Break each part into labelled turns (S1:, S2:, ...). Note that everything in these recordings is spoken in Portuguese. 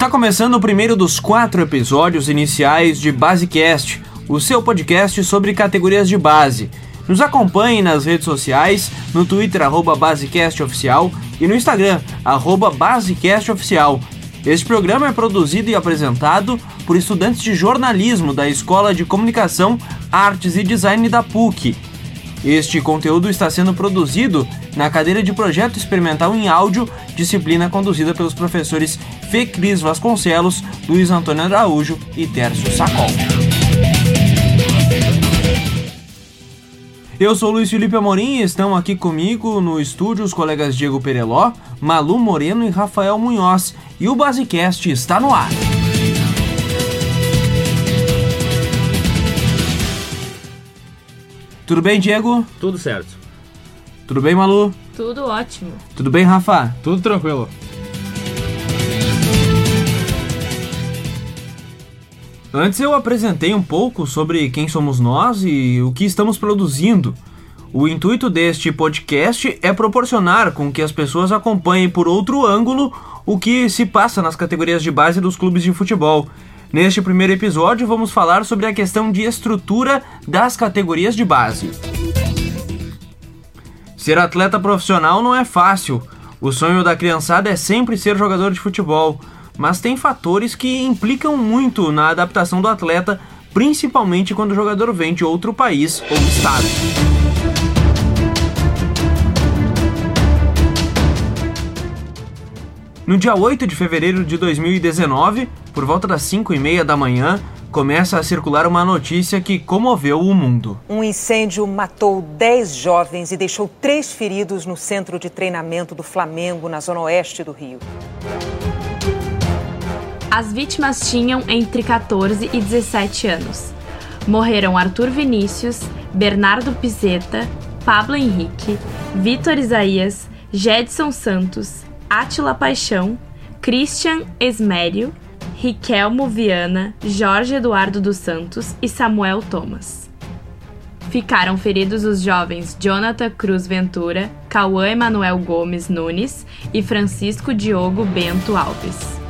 S1: Está começando o primeiro dos quatro episódios iniciais de Basecast, o seu podcast sobre categorias de base. Nos acompanhe nas redes sociais, no Twitter, arroba BasecastOficial e no Instagram, arroba BasecastOficial. Este programa é produzido e apresentado por estudantes de jornalismo da Escola de Comunicação, Artes e Design da PUC. Este conteúdo está sendo produzido na cadeira de Projeto Experimental em Áudio, disciplina conduzida pelos professores Fê Cris Vasconcelos, Luiz Antônio Araújo e Tércio Sacol. Eu sou Luiz Felipe Amorim e estão aqui comigo no estúdio os colegas Diego Pereló, Malu Moreno e Rafael Munhoz. E o Basecast está no ar. Tudo bem, Diego?
S2: Tudo certo.
S1: Tudo bem, Malu?
S3: Tudo ótimo.
S1: Tudo bem, Rafa?
S2: Tudo tranquilo.
S1: Antes eu apresentei um pouco sobre quem somos nós e o que estamos produzindo. O intuito deste podcast é proporcionar com que as pessoas acompanhem por outro ângulo o que se passa nas categorias de base dos clubes de futebol. Neste primeiro episódio, vamos falar sobre a questão de estrutura das categorias de base. Ser atleta profissional não é fácil. O sonho da criançada é sempre ser jogador de futebol mas tem fatores que implicam muito na adaptação do atleta, principalmente quando o jogador vem de outro país ou estado. No dia 8 de fevereiro de 2019, por volta das 5 e meia da manhã, começa a circular uma notícia que comoveu o mundo.
S4: Um incêndio matou 10 jovens e deixou três feridos no centro de treinamento do Flamengo, na zona oeste do Rio.
S3: As vítimas tinham entre 14 e 17 anos. Morreram Arthur Vinícius, Bernardo Pizeta, Pablo Henrique, Vitor Isaías, Jedson Santos, Átila Paixão, Christian Esmério, Riquelmo Viana, Jorge Eduardo dos Santos e Samuel Thomas. Ficaram feridos os jovens Jonathan Cruz Ventura, Cauã Emanuel Gomes Nunes e Francisco Diogo Bento Alves.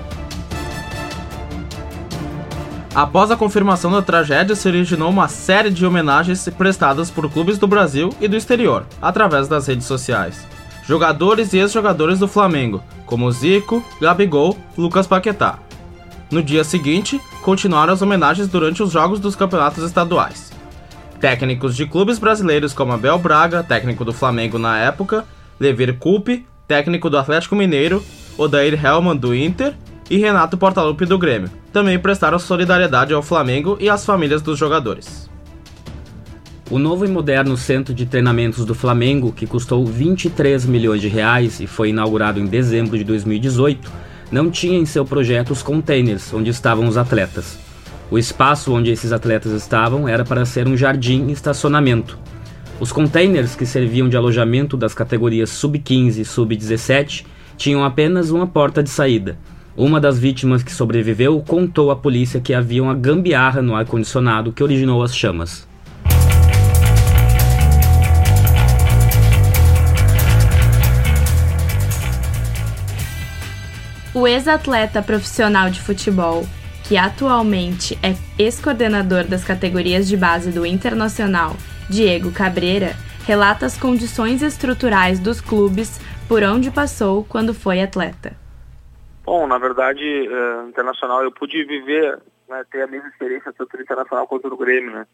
S2: Após a confirmação da tragédia, se originou uma série de homenagens prestadas por clubes do Brasil e do exterior, através das redes sociais. Jogadores e ex-jogadores do Flamengo, como Zico, Gabigol, Lucas Paquetá. No dia seguinte, continuaram as homenagens durante os jogos dos campeonatos estaduais. Técnicos de clubes brasileiros como Abel Braga, técnico do Flamengo na época, Levir Coupe, técnico do Atlético Mineiro, Odair Hellman do Inter e Renato Portaluppi do Grêmio. Também prestaram solidariedade ao Flamengo e às famílias dos jogadores.
S5: O novo e moderno centro de treinamentos do Flamengo, que custou 23 milhões de reais e foi inaugurado em dezembro de 2018, não tinha em seu projeto os containers onde estavam os atletas. O espaço onde esses atletas estavam era para ser um jardim e estacionamento. Os containers que serviam de alojamento das categorias sub-15 e sub-17 tinham apenas uma porta de saída, uma das vítimas que sobreviveu contou à polícia que havia uma gambiarra no ar-condicionado que originou as chamas.
S3: O ex-atleta profissional de futebol, que atualmente é ex-coordenador das categorias de base do Internacional, Diego Cabreira, relata as condições estruturais dos clubes por onde passou quando foi atleta.
S6: Bom, na verdade, uh, internacional, eu pude viver, né, ter a mesma experiência tanto no internacional quanto no Grêmio, né?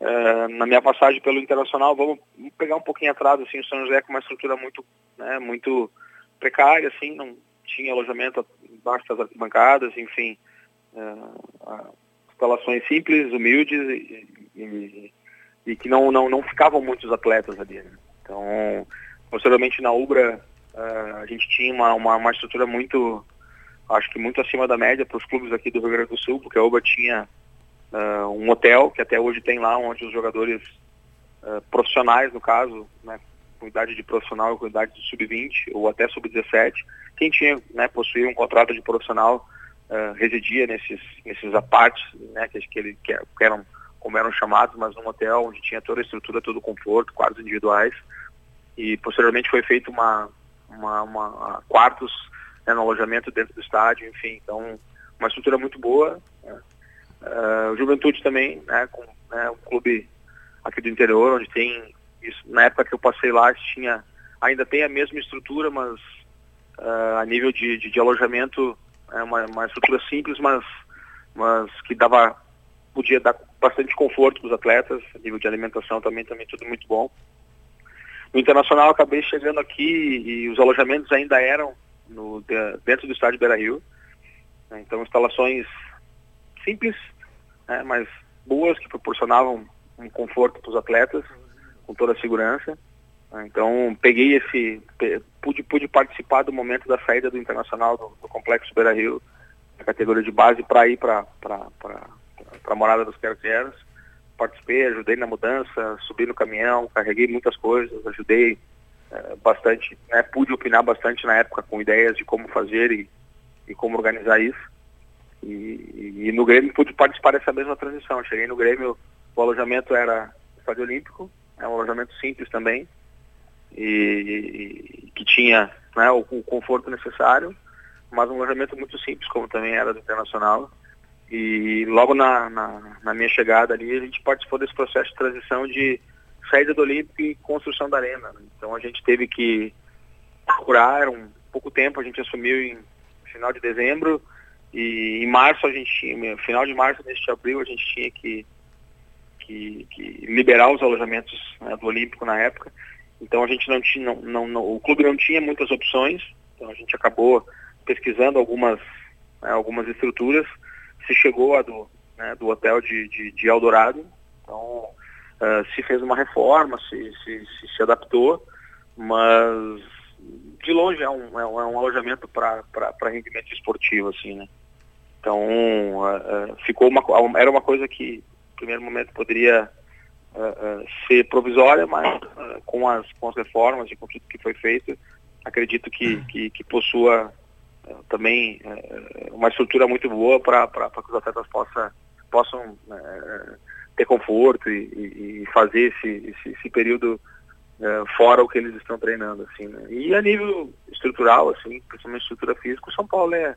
S6: Uh, na minha passagem pelo internacional, vamos pegar um pouquinho atrás, assim, o São José com uma estrutura muito, né, muito precária, assim, não tinha alojamento embaixo das arquibancadas, enfim, uh, instalações simples, humildes e, e, e, que não, não, não ficavam muitos atletas ali. Né? Então, posteriormente na Ubra, uh, a gente tinha uma, uma, uma estrutura muito acho que muito acima da média para os clubes aqui do Rio Grande do Sul, porque a UBA tinha uh, um hotel, que até hoje tem lá, onde os jogadores profissionais, no caso, né, com idade de profissional e com idade de sub-20 ou até sub-17, quem tinha, né, possuía um contrato de profissional uh, residia nesses, nesses apartes, né, que, que, que eram como eram chamados, mas num hotel onde tinha toda a estrutura, todo o conforto, quartos individuais. E posteriormente foi feito uma, uma, uma quartos né, no alojamento dentro do estádio, enfim. Então, uma estrutura muito boa. Né? Uh, Juventude também, né, com né, um clube aqui do interior, onde tem, isso, na época que eu passei lá, tinha, ainda tem a mesma estrutura, mas uh, a nível de, de, de alojamento é uma, uma, estrutura simples, mas, mas que dava, podia dar bastante conforto para os atletas, a nível de alimentação também, também tudo muito bom. No Internacional acabei chegando aqui e os alojamentos ainda eram no, dentro do estádio Beira Rio. Né, então instalações simples, né, mas boas, que proporcionavam um conforto para os atletas, com toda a segurança. Né, então peguei esse, pude, pude participar do momento da saída do Internacional do, do Complexo Beira Rio, na categoria de base, para ir para a morada dos Quero Participei, ajudei na mudança, subi no caminhão, carreguei muitas coisas, ajudei é, bastante, né, pude opinar bastante na época com ideias de como fazer e, e como organizar isso. E, e, no Grêmio pude participar dessa mesma transição. Cheguei no Grêmio, o alojamento era Estádio Olímpico, é um alojamento simples também, e, e que tinha né, o, o, conforto necessário, mas um alojamento muito simples, como também era do Internacional. E logo na, na, na minha chegada ali, a gente participou desse processo de transição de saída do Olímpico e construção da arena. Então a gente teve que procurar um pouco tempo, a gente assumiu em final de dezembro, e em março a gente tinha, final de março, neste abril, a gente tinha que, que, que liberar os alojamentos né, do Olímpico na época. Então a gente não tinha, não, não, não, o clube não tinha muitas opções, então a gente acabou pesquisando algumas, né, algumas estruturas. Se chegou a do, né, do hotel de, de, de, Eldorado, então uh, se fez uma reforma, se, se, se, se adaptou, mas de longe é um, é um, é um alojamento para rendimento esportivo, assim, né? Então, uh, uh, ficou uma, era uma coisa que, primeiro momento, poderia uh, ser provisória, mas com, as, com as reformas e com tudo que foi feito, acredito que, que, que possua também uma estrutura muito boa para que os atletas possa, possam ter conforto e, e, e fazer esse, esse, esse período fora o que eles estão treinando assim né? e a nível estrutural assim principalmente estrutura física o São Paulo é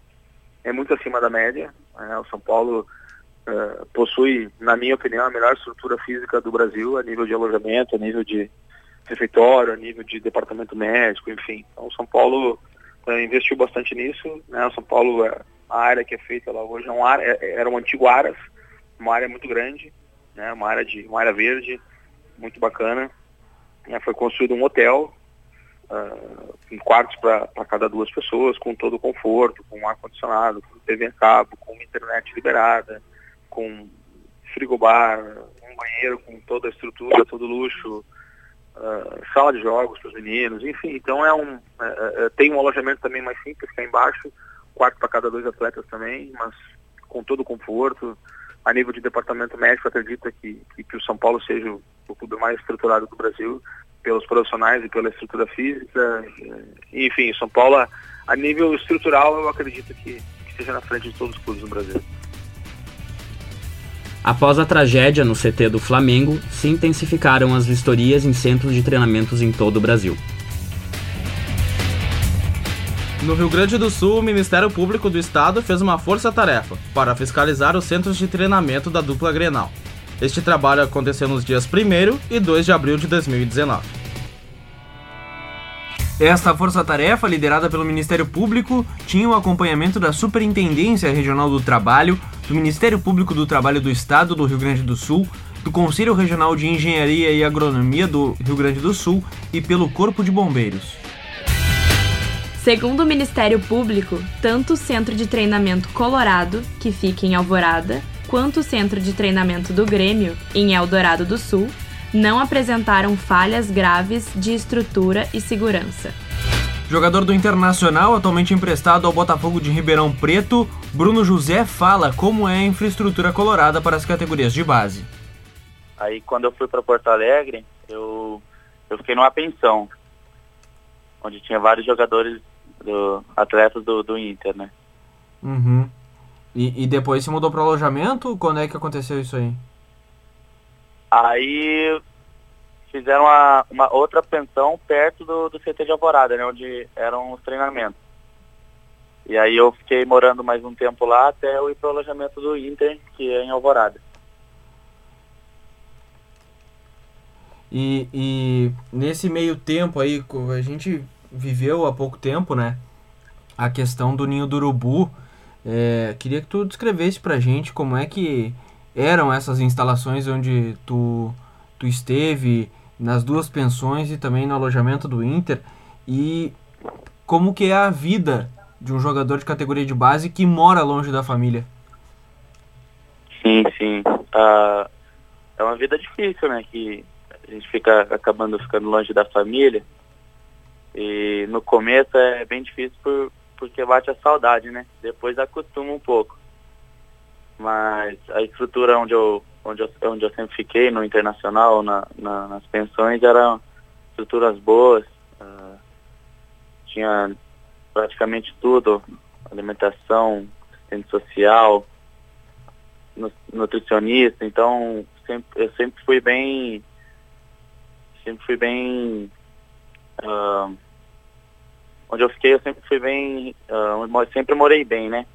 S6: é muito acima da média. Né? O São Paulo uh, possui, na minha opinião, a melhor estrutura física do Brasil, a nível de alojamento, a nível de refeitório, a nível de departamento médico, enfim. Então, o São Paulo uh, investiu bastante nisso. Né? O São Paulo, uh, a área que é feita lá hoje é um é, era um antigo Aras, uma área muito grande, né? uma área de uma área verde, muito bacana. foi construído um hotel uh, em quartos para cada duas pessoas, com todo o conforto, com ar-condicionado, com TV a cabo, com internet liberada, com frigobar, um banheiro com toda a estrutura, todo o luxo, uh, sala de jogos para os meninos, enfim, então é um. Uh, tem um alojamento também mais simples é embaixo, quarto para cada dois atletas também, mas com todo o conforto. A nível de departamento médico, acredita que, que, que o São Paulo seja o, o clube mais estruturado do Brasil pelos profissionais e pela estrutura física. Enfim, São Paulo, a nível estrutural, eu acredito que, que esteja na frente de todos os clubes no Brasil.
S5: Após a tragédia no CT do Flamengo, se intensificaram as vistorias em centros de treinamentos em todo o Brasil.
S2: No Rio Grande do Sul, o Ministério Público do Estado fez uma força-tarefa para fiscalizar os centros de treinamento da dupla Grenal. Este trabalho aconteceu nos dias 1 e 2 de abril de 2019.
S7: Esta força-tarefa, liderada pelo Ministério Público, tinha o acompanhamento da Superintendência Regional do Trabalho, do Ministério Público do Trabalho do Estado do Rio Grande do Sul, do Conselho Regional de Engenharia e Agronomia do Rio Grande do Sul e pelo Corpo de Bombeiros.
S3: Segundo o Ministério Público, tanto o Centro de Treinamento Colorado, que fica em Alvorada, quanto o Centro de Treinamento do Grêmio, em Eldorado do Sul, não apresentaram falhas graves de estrutura e segurança.
S7: Jogador do Internacional, atualmente emprestado ao Botafogo de Ribeirão Preto, Bruno José fala como é a infraestrutura colorada para as categorias de base.
S8: Aí quando eu fui para Porto Alegre, eu, eu fiquei numa pensão, onde tinha vários jogadores, do, atletas do, do Inter, né?
S7: Uhum. E, e depois se mudou para alojamento? Quando é que aconteceu isso aí?
S8: Aí fizeram uma, uma outra pensão perto do, do CT de Alvorada, né, onde eram os treinamentos. E aí eu fiquei morando mais um tempo lá até eu ir pro alojamento do Inter, que é em Alvorada.
S7: E, e nesse meio tempo aí, a gente viveu há pouco tempo, né? A questão do ninho do urubu. É, queria que tu descrevesse pra gente como é que eram essas instalações onde tu, tu esteve, nas duas pensões e também no alojamento do Inter. E como que é a vida de um jogador de categoria de base que mora longe da família.
S8: Sim, sim. Uh, é uma vida difícil, né? Que a gente fica acabando ficando longe da família. E no começo é bem difícil por, porque bate a saudade, né? Depois acostuma um pouco. Mas a estrutura onde eu, onde eu, onde eu sempre fiquei, no internacional, na, na nas pensões, eram estruturas boas. Uh, tinha praticamente tudo, alimentação, assistente social, nutricionista, então sempre, eu sempre fui bem, sempre fui bem, uh, onde eu fiquei eu sempre fui bem, uh, sempre morei bem, né?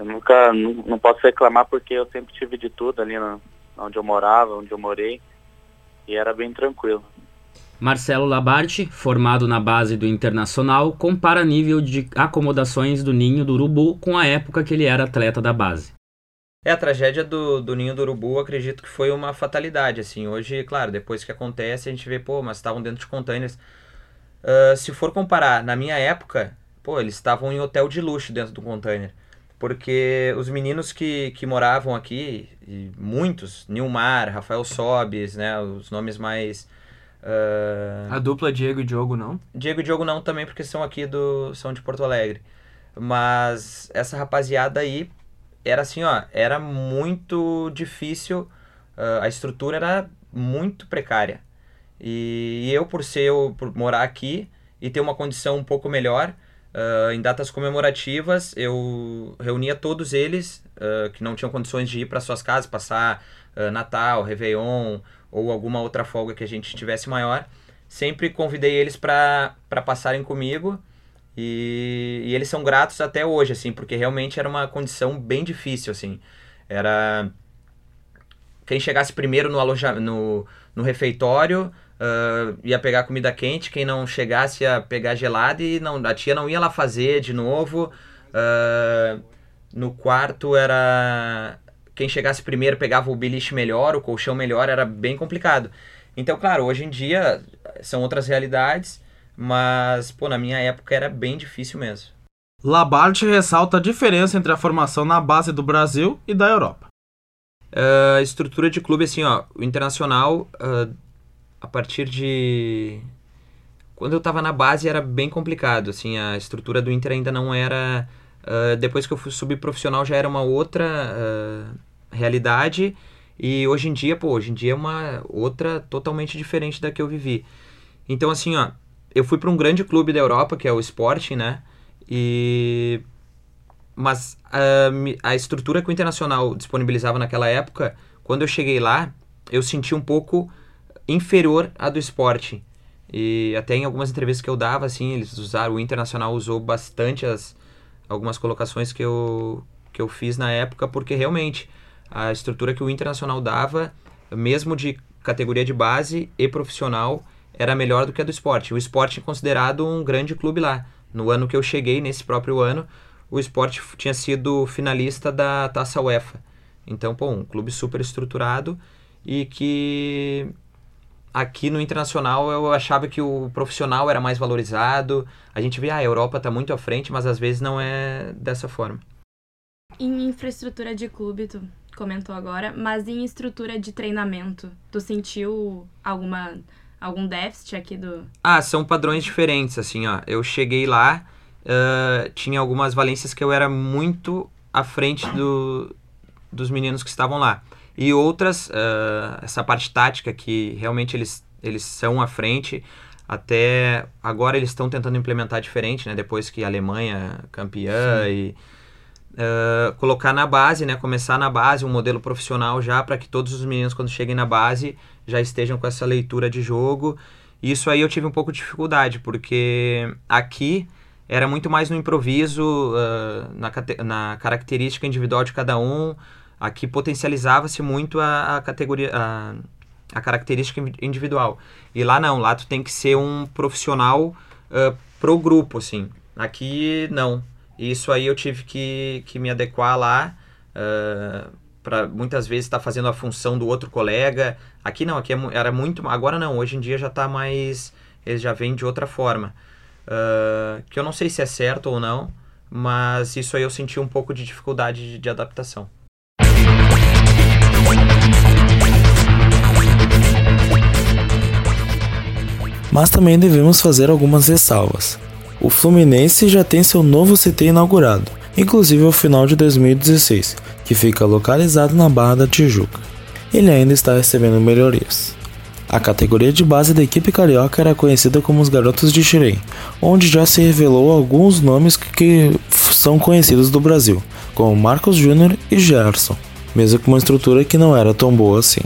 S8: Eu nunca, não, não, posso reclamar porque eu sempre tive de tudo ali no, onde eu morava, onde eu morei, e era bem tranquilo.
S5: Marcelo Labarte, formado na base do Internacional, compara nível de acomodações do Ninho do Urubu com a época que ele era atleta da base.
S7: É, a tragédia do, do Ninho do Urubu, acredito que foi uma fatalidade, assim. Hoje, claro, depois que acontece, a gente vê, pô, mas estavam dentro de containers. Uh, se for comparar, na minha época, pô, eles estavam em hotel de luxo dentro do container. Porque os meninos que, que moravam aqui, muitos, Nilmar, Rafael Sobes, né, os nomes mais
S2: Uh... A dupla Diego e Diogo não?
S7: Diego e Diogo não também, porque são aqui do. são de Porto Alegre. Mas essa rapaziada aí era assim, ó, era muito difícil, uh, a estrutura era muito precária. E, eu, por ser eu, por morar aqui e ter uma condição um pouco melhor, uh, em datas comemorativas, eu reunia todos eles uh, que não tinham condições de ir para suas casas, passar Natal, Réveillon ou alguma outra folga que a gente tivesse maior, sempre convidei eles para passarem comigo e, e, eles são gratos até hoje, assim, porque realmente era uma condição bem difícil, assim. Era quem chegasse primeiro no, aloja no, no refeitório uh, ia pegar comida quente, quem não chegasse ia pegar gelada e não, a tia não ia lá fazer de novo. Uh, no quarto era quem chegasse primeiro pegava o beliche melhor, o colchão melhor, era bem complicado. Então, claro, hoje em dia são outras realidades, mas, pô, na minha época era bem difícil mesmo.
S2: Labarte ressalta a diferença entre a formação na base do Brasil e da Europa.
S7: Uh, estrutura de clube, assim, ó, o Internacional, uh, a partir de... Quando eu estava na base era bem complicado, assim, a estrutura do Inter ainda não era... Uh, depois que eu fui subir profissional já era uma outra realidade e hoje em dia, pô, hoje em dia é uma outra totalmente diferente da que eu vivi. Então, assim, ó, eu fui para um grande clube da Europa, que é o Sporting, né? E... Mas a, a estrutura que o Internacional disponibilizava naquela época, quando eu cheguei lá, eu senti um pouco inferior à do Sporting. E até em algumas entrevistas que eu dava, assim, eles usaram, o Internacional usou bastante as algumas colocações que eu, que eu fiz na época, porque realmente a estrutura que o Internacional dava, mesmo de categoria de base e profissional, era melhor do que a do esporte. O esporte é considerado um grande clube lá. No ano que eu cheguei, nesse próprio ano, o esporte tinha sido finalista da Taça UEFA. Então, pô, um clube super estruturado e que aqui no internacional eu achava que o profissional era mais valorizado. A gente vê, ah, a Europa está muito à frente, mas às vezes não é dessa forma.
S3: Em infraestrutura de clube, tu comentou agora, mas em estrutura de treinamento, tu sentiu alguma algum déficit aqui do?
S7: Ah, são padrões diferentes, assim, ó. Eu cheguei lá, uh, tinha algumas valências que eu era muito à frente do, dos meninos que estavam lá. E outras, uh, essa parte tática que realmente eles, eles são à frente. Até agora eles estão tentando implementar diferente, né? Depois que a Alemanha campeã Sim. e uh, colocar na base, né? Começar na base um modelo profissional já para que todos os meninos quando cheguem na base já estejam com essa leitura de jogo. Isso aí eu tive um pouco de dificuldade porque aqui era muito mais no improviso, uh, na, na característica individual de cada um. Aqui potencializava-se muito a, a categoria, a, a, característica individual. E lá não, lá tu tem que ser um profissional uh, pro grupo, assim. Aqui não. Isso aí eu tive que, que me adequar lá. Uh, para muitas vezes estar tá fazendo a função do outro colega. Aqui não, aqui é era muito. Agora não, hoje em dia já está mais. Eles já vêm de outra forma. Uh, que eu não sei se é certo ou não, mas isso aí eu senti um pouco de dificuldade de, de adaptação.
S9: Mas também devemos fazer algumas ressalvas. O Fluminense já tem seu novo CT inaugurado, inclusive ao final de 2016, que fica localizado na Barra da Tijuca. Ele ainda está recebendo melhorias. A categoria de base da equipe carioca era conhecida como os Garotos de Xirém, onde já se revelou alguns nomes que são conhecidos do Brasil, como Marcos Júnior e Gerson, mesmo com uma estrutura que não era tão boa assim.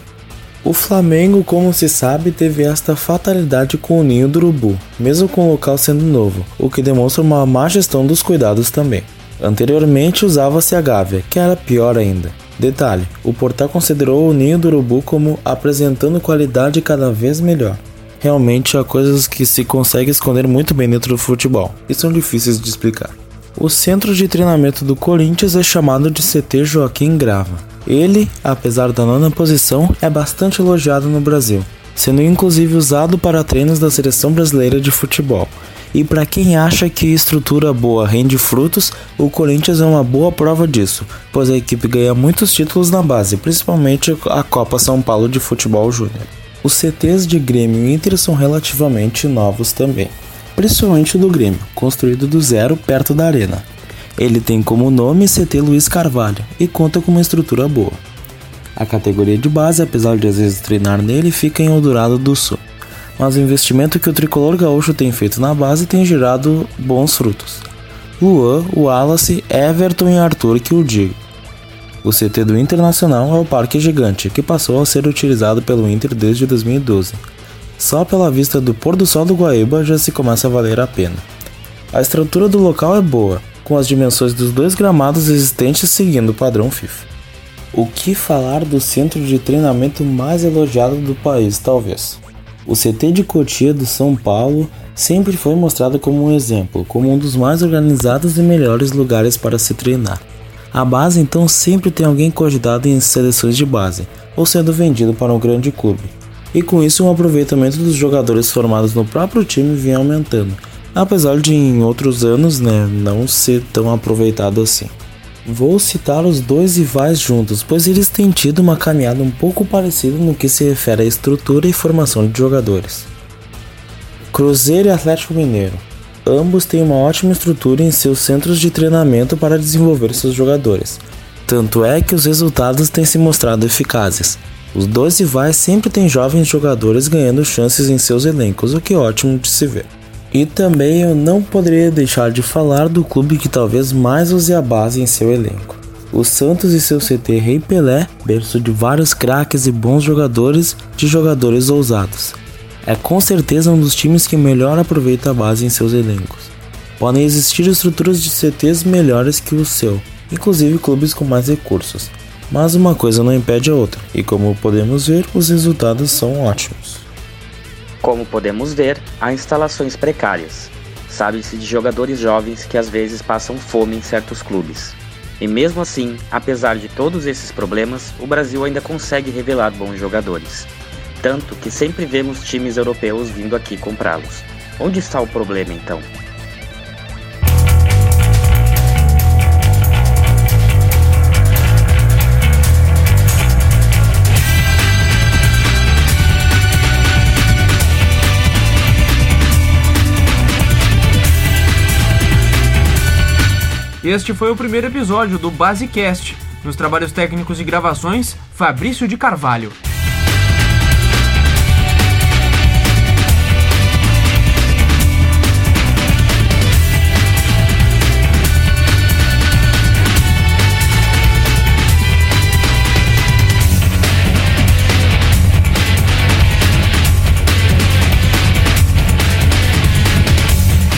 S9: O Flamengo, como se sabe, teve esta fatalidade com o ninho do urubu, mesmo com o local sendo novo, o que demonstra uma má gestão dos cuidados também. Anteriormente usava-se a gávea, que era pior ainda. Detalhe: o portal considerou o ninho do urubu como apresentando qualidade cada vez melhor. Realmente há coisas que se consegue esconder muito bem dentro do futebol e são difíceis de explicar. O centro de treinamento do Corinthians é chamado de CT Joaquim Grava. Ele, apesar da nona posição, é bastante elogiado no Brasil, sendo inclusive usado para treinos da seleção brasileira de futebol e para quem acha que estrutura boa rende frutos, o Corinthians é uma boa prova disso, pois a equipe ganha muitos títulos na base, principalmente a Copa São Paulo de Futebol Júnior. Os CTs de Grêmio e Inter são relativamente novos também, principalmente o do Grêmio, construído do zero perto da arena. Ele tem como nome CT Luiz Carvalho e conta com uma estrutura boa. A categoria de base, apesar de às vezes treinar nele, fica em Eldorado do Sul mas o investimento que o tricolor gaúcho tem feito na base tem gerado bons frutos. Luan, Wallace, Everton e Arthur que o digo. O CT do Internacional é o Parque Gigante, que passou a ser utilizado pelo Inter desde 2012. Só pela vista do pôr do sol do Guaíba já se começa a valer a pena. A estrutura do local é boa, com as dimensões dos dois gramados existentes seguindo o padrão FIFA. O que falar do centro de treinamento mais elogiado do país, talvez? O CT de Cotia do São Paulo sempre foi mostrado como um exemplo, como um dos mais organizados e melhores lugares para se treinar. A base então sempre tem alguém cogitado em seleções de base, ou sendo vendido para um grande clube. E com isso o aproveitamento dos jogadores formados no próprio time vinha aumentando, apesar de em outros anos né, não ser tão aproveitado assim. Vou citar os dois rivais juntos, pois eles têm tido uma caminhada um pouco parecida no que se refere à estrutura e formação de jogadores. Cruzeiro e Atlético Mineiro. Ambos têm uma ótima estrutura em seus centros de treinamento para desenvolver seus jogadores. Tanto é que os resultados têm se mostrado eficazes. Os dois rivais sempre têm jovens jogadores ganhando chances em seus elencos, o que é ótimo de se ver. E também eu não poderia deixar de falar do clube que talvez mais use a base em seu elenco. O Santos e seu CT Rei Pelé, berço de vários craques e bons jogadores, de jogadores ousados. É com certeza um dos times que melhor aproveita a base em seus elencos. Podem existir estruturas de CTs melhores que o seu, inclusive clubes com mais recursos. Mas uma coisa não impede a outra, e como podemos ver, os resultados são ótimos.
S5: Como podemos ver, há instalações precárias. Sabe-se de jogadores jovens que às vezes passam fome em certos clubes. E mesmo assim, apesar de todos esses problemas, o Brasil ainda consegue revelar bons jogadores. Tanto que sempre vemos times europeus vindo aqui comprá-los. Onde está o problema então?
S7: Este foi o primeiro episódio do Basecast. Nos trabalhos técnicos e gravações, Fabrício de Carvalho.